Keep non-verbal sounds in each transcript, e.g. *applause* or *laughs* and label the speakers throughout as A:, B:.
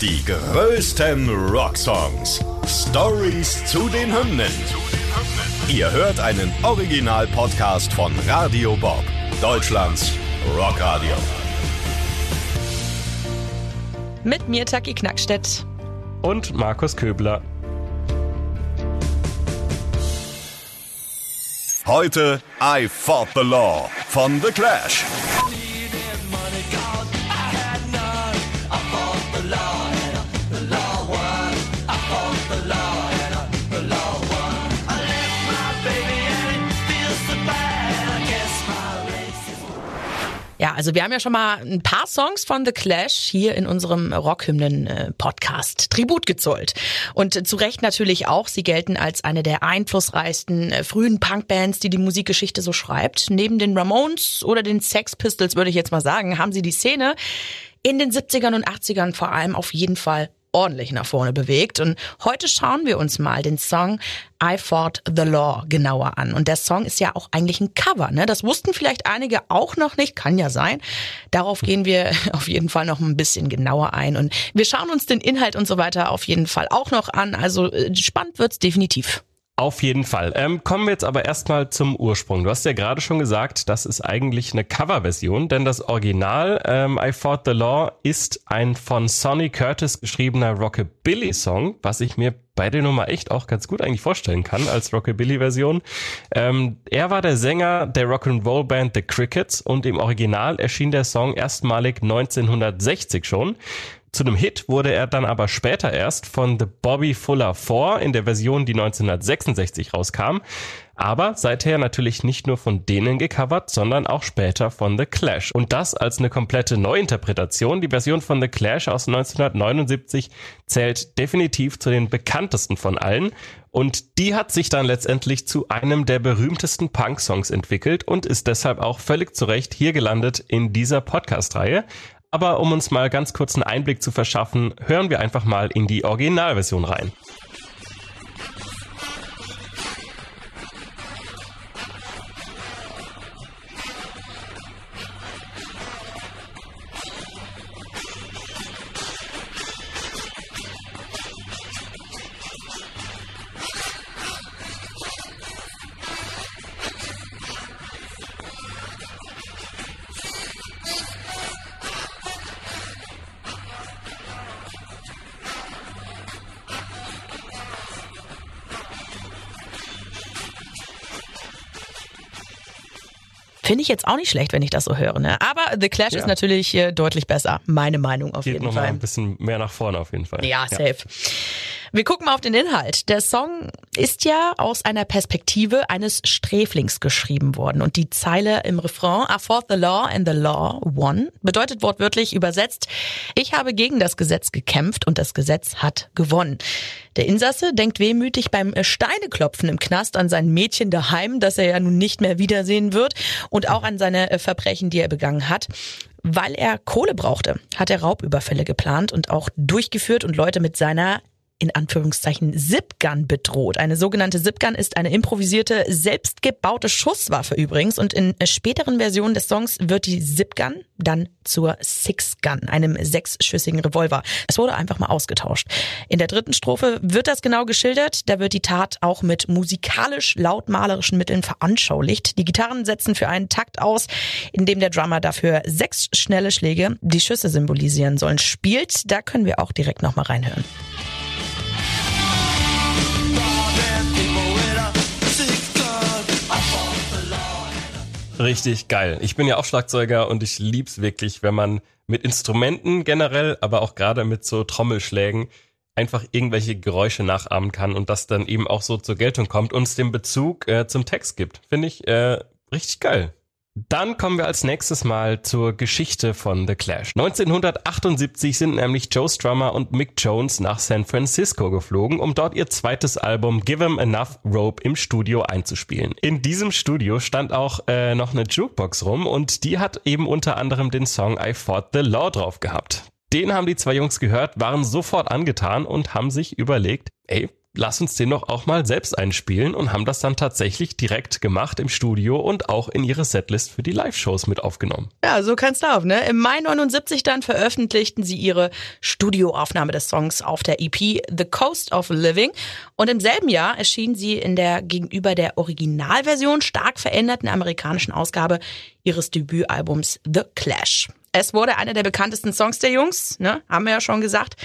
A: Die größten Rocksongs. Stories zu den Hymnen. Ihr hört einen Original-Podcast von Radio Bob, Deutschlands Rockradio.
B: Mit mir Taki Knackstedt.
C: Und Markus Köbler.
A: Heute I Fought the Law von The Clash.
B: Ja, also wir haben ja schon mal ein paar Songs von The Clash hier in unserem Rockhymnen-Podcast Tribut gezollt. Und zu Recht natürlich auch, sie gelten als eine der einflussreichsten äh, frühen Punkbands, die die Musikgeschichte so schreibt. Neben den Ramones oder den Sex Pistols, würde ich jetzt mal sagen, haben sie die Szene in den 70ern und 80ern vor allem auf jeden Fall ordentlich nach vorne bewegt. Und heute schauen wir uns mal den Song I Fought the Law genauer an. Und der Song ist ja auch eigentlich ein Cover. Ne? Das wussten vielleicht einige auch noch nicht, kann ja sein. Darauf gehen wir *laughs* auf jeden Fall noch ein bisschen genauer ein. Und wir schauen uns den Inhalt und so weiter auf jeden Fall auch noch an. Also äh, spannend wird's definitiv.
C: Auf jeden Fall. Ähm, kommen wir jetzt aber erstmal zum Ursprung. Du hast ja gerade schon gesagt, das ist eigentlich eine Coverversion, denn das Original ähm, I Fought the Law ist ein von Sonny Curtis geschriebener Rockabilly-Song, was ich mir bei der Nummer echt auch ganz gut eigentlich vorstellen kann als Rockabilly-Version. Ähm, er war der Sänger der Rock'n'Roll-Band The Crickets und im Original erschien der Song erstmalig 1960 schon. Zu einem Hit wurde er dann aber später erst von The Bobby Fuller 4 in der Version, die 1966 rauskam. Aber seither natürlich nicht nur von denen gecovert, sondern auch später von The Clash. Und das als eine komplette Neuinterpretation. Die Version von The Clash aus 1979 zählt definitiv zu den bekanntesten von allen. Und die hat sich dann letztendlich zu einem der berühmtesten Punk-Songs entwickelt und ist deshalb auch völlig zu Recht hier gelandet in dieser Podcast-Reihe. Aber um uns mal ganz kurz einen Einblick zu verschaffen, hören wir einfach mal in die Originalversion rein.
B: Finde ich jetzt auch nicht schlecht, wenn ich das so höre. Ne? Aber The Clash ja. ist natürlich äh, deutlich besser. Meine Meinung auf
C: Geht
B: jeden
C: noch
B: Fall.
C: Mal ein bisschen mehr nach vorne auf jeden Fall.
B: Ja, safe. Ja. Wir gucken mal auf den Inhalt. Der Song ist ja aus einer Perspektive eines Sträflings geschrieben worden. Und die Zeile im Refrain, I fought the law and the law won, bedeutet wortwörtlich übersetzt, ich habe gegen das Gesetz gekämpft und das Gesetz hat gewonnen. Der Insasse denkt wehmütig beim Steineklopfen im Knast an sein Mädchen daheim, das er ja nun nicht mehr wiedersehen wird und auch an seine Verbrechen, die er begangen hat. Weil er Kohle brauchte, hat er Raubüberfälle geplant und auch durchgeführt und Leute mit seiner in Anführungszeichen Zipgun bedroht. Eine sogenannte Zipgun ist eine improvisierte, selbstgebaute Schusswaffe übrigens und in späteren Versionen des Songs wird die Zipgun dann zur Six-Gun, einem sechsschüssigen Revolver. Es wurde einfach mal ausgetauscht. In der dritten Strophe wird das genau geschildert. Da wird die Tat auch mit musikalisch lautmalerischen Mitteln veranschaulicht. Die Gitarren setzen für einen Takt aus, in dem der Drummer dafür sechs schnelle Schläge, die Schüsse symbolisieren sollen, spielt. Da können wir auch direkt nochmal reinhören.
C: Richtig geil. Ich bin ja auch Schlagzeuger und ich lieb's wirklich, wenn man mit Instrumenten generell, aber auch gerade mit so Trommelschlägen einfach irgendwelche Geräusche nachahmen kann und das dann eben auch so zur Geltung kommt und es den Bezug äh, zum Text gibt. Finde ich äh, richtig geil. Dann kommen wir als nächstes mal zur Geschichte von The Clash. 1978 sind nämlich Joe Strummer und Mick Jones nach San Francisco geflogen, um dort ihr zweites Album Give 'em Enough Rope im Studio einzuspielen. In diesem Studio stand auch äh, noch eine Jukebox rum und die hat eben unter anderem den Song I Fought the Law drauf gehabt. Den haben die zwei Jungs gehört, waren sofort angetan und haben sich überlegt, ey, lass uns den doch auch mal selbst einspielen und haben das dann tatsächlich direkt gemacht im Studio und auch in ihre Setlist für die Live-Shows mit aufgenommen.
B: Ja, so kann's laufen, ne? Im Mai 79 dann veröffentlichten sie ihre Studioaufnahme des Songs auf der EP The Coast of Living und im selben Jahr erschien sie in der gegenüber der Originalversion stark veränderten amerikanischen Ausgabe ihres Debütalbums The Clash. Es wurde einer der bekanntesten Songs der Jungs, ne, haben wir ja schon gesagt,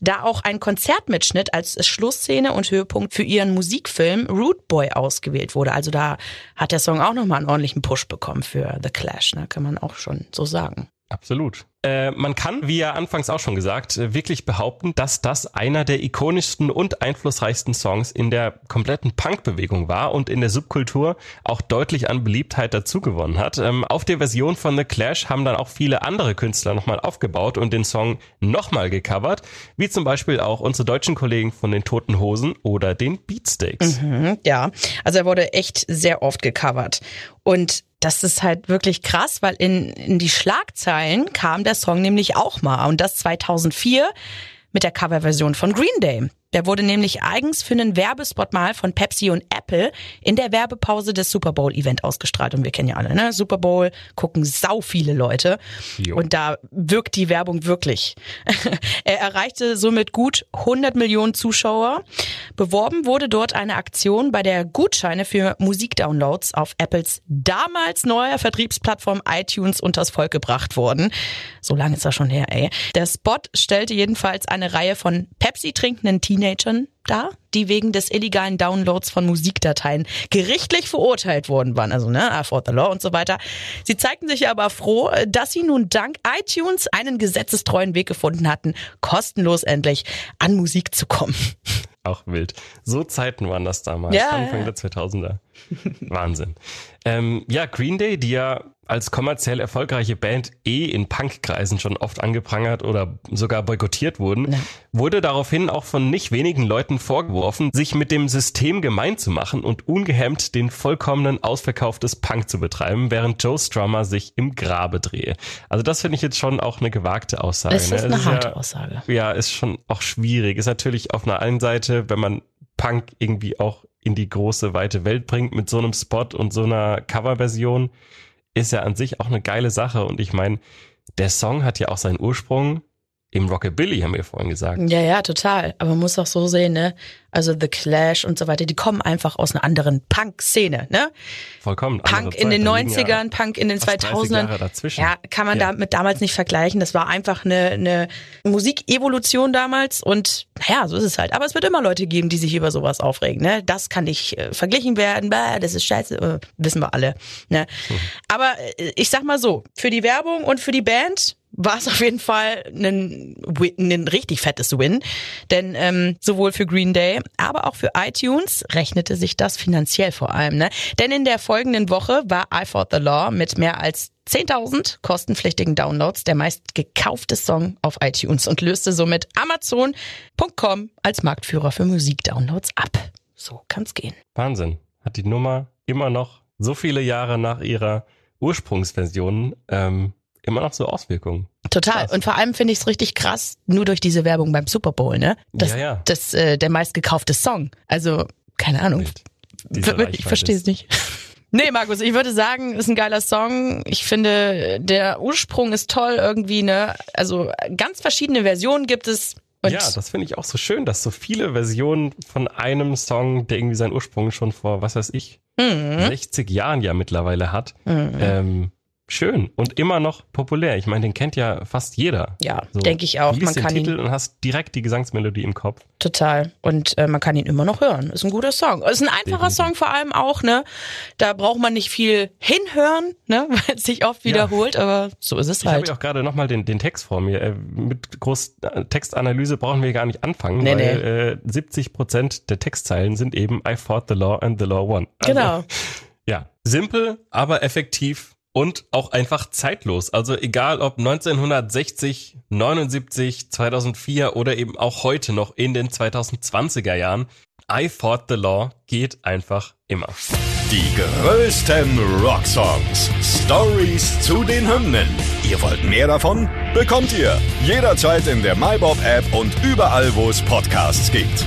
B: da auch ein Konzertmitschnitt als Schlussszene und Höhepunkt für ihren Musikfilm Root Boy ausgewählt wurde. Also da hat der Song auch nochmal einen ordentlichen Push bekommen für The Clash, ne, kann man auch schon so sagen.
C: Absolut. Äh, man kann, wie ja anfangs auch schon gesagt, äh, wirklich behaupten, dass das einer der ikonischsten und einflussreichsten Songs in der kompletten Punk-Bewegung war und in der Subkultur auch deutlich an Beliebtheit dazugewonnen hat. Ähm, auf der Version von The Clash haben dann auch viele andere Künstler nochmal aufgebaut und den Song nochmal gecovert, wie zum Beispiel auch unsere deutschen Kollegen von den Toten Hosen oder den Beatsteaks.
B: Mhm, ja, also er wurde echt sehr oft gecovert. Und das ist halt wirklich krass, weil in, in die Schlagzeilen kam der Song nämlich auch mal. Und das 2004 mit der Coverversion von Green Day. Der wurde nämlich eigens für einen Werbespot mal von Pepsi und Apple in der Werbepause des Super Bowl Event ausgestrahlt. Und wir kennen ja alle, ne? Super Bowl gucken sau viele Leute. Jo. Und da wirkt die Werbung wirklich. *laughs* er erreichte somit gut 100 Millionen Zuschauer. Beworben wurde dort eine Aktion, bei der Gutscheine für Musikdownloads auf Apples damals neuer Vertriebsplattform iTunes unters Volk gebracht wurden. So lange ist das schon her, ey. Der Spot stellte jedenfalls eine Reihe von Pepsi trinkenden Teenagern Teenagern da, die wegen des illegalen Downloads von Musikdateien gerichtlich verurteilt worden waren. Also, ne, fought the law und so weiter. Sie zeigten sich aber froh, dass sie nun dank iTunes einen gesetzestreuen Weg gefunden hatten, kostenlos endlich an Musik zu kommen.
C: Auch wild. So Zeiten waren das damals, ja, Anfang ja. der 2000er. Wahnsinn. Ähm, ja, Green Day, die ja als kommerziell erfolgreiche Band eh in Punkkreisen schon oft angeprangert oder sogar boykottiert wurden, ja. wurde daraufhin auch von nicht wenigen Leuten vorgeworfen, sich mit dem System gemein zu machen und ungehemmt den vollkommenen Ausverkauf des Punk zu betreiben, während Joe Strummer sich im Grabe drehe. Also das finde ich jetzt schon auch eine gewagte Aussage.
B: Das ist ne? eine ist harte ja, Aussage.
C: Ja, ist schon auch schwierig. Ist natürlich auf einer einen Seite, wenn man Punk irgendwie auch in die große, weite Welt bringt mit so einem Spot und so einer Coverversion, ist ja an sich auch eine geile Sache. Und ich meine, der Song hat ja auch seinen Ursprung im Rockabilly, haben wir vorhin gesagt.
B: Ja, ja, total. Aber man muss auch so sehen, ne? Also The Clash und so weiter, die kommen einfach aus einer anderen Punk-Szene, ne?
C: Vollkommen.
B: Punk in den 90ern, ja Punk in den 2000ern. Ja, kann man ja. damit damals nicht vergleichen. Das war einfach eine, eine Musikevolution damals und naja, so ist es halt. Aber es wird immer Leute geben, die sich über sowas aufregen, ne? Das kann nicht äh, verglichen werden, bah, das ist scheiße, äh, wissen wir alle, ne? Mhm. Aber äh, ich sag mal so, für die Werbung und für die Band war es auf jeden Fall ein, ein richtig fettes Win. Denn ähm, sowohl für Green Day, aber auch für iTunes rechnete sich das finanziell vor allem. Ne? Denn in der folgenden Woche war I Fought the Law mit mehr als 10.000 kostenpflichtigen Downloads der meist gekaufte Song auf iTunes und löste somit Amazon.com als Marktführer für Musikdownloads ab. So kann's gehen.
C: Wahnsinn. Hat die Nummer immer noch so viele Jahre nach ihrer Ursprungsversion ähm, immer noch so Auswirkungen.
B: Total. Krass. Und vor allem finde ich es richtig krass, nur durch diese Werbung beim Super Bowl, ne? Das, ja, ja. das äh, der meistgekaufte Song. Also, keine Ahnung. Ich verstehe es nicht. *laughs* Nee, Markus, ich würde sagen, ist ein geiler Song. Ich finde, der Ursprung ist toll irgendwie, ne? Also ganz verschiedene Versionen gibt es.
C: Ja, das finde ich auch so schön, dass so viele Versionen von einem Song, der irgendwie seinen Ursprung schon vor, was weiß ich, mhm. 60 Jahren ja mittlerweile hat, mhm. ähm, schön und immer noch populär. Ich meine, den kennt ja fast jeder.
B: Ja, so, denke ich auch.
C: Du man den kann Titel ihn und hast direkt die Gesangsmelodie im Kopf.
B: Total. Und äh, man kann ihn immer noch hören. Ist ein guter Song. Ist ein einfacher Definitiv. Song vor allem auch, ne? Da braucht man nicht viel hinhören, ne? *laughs* Weil es sich oft wiederholt, ja. aber so ist es
C: ich
B: halt.
C: Ich habe auch gerade nochmal den, den Text vor mir. Äh, mit groß äh, Textanalyse brauchen wir gar nicht anfangen, nee, weil nee. Äh, 70 Prozent der Textzeilen sind eben I fought the law and the law won.
B: Also, genau. *laughs*
C: Ja, simpel, aber effektiv und auch einfach zeitlos. Also egal ob 1960, 79, 2004 oder eben auch heute noch in den 2020er Jahren, I Fought the Law geht einfach immer.
A: Die größten Rocksongs. Stories zu den Hymnen. Ihr wollt mehr davon? Bekommt ihr jederzeit in der MyBob App und überall, wo es Podcasts gibt.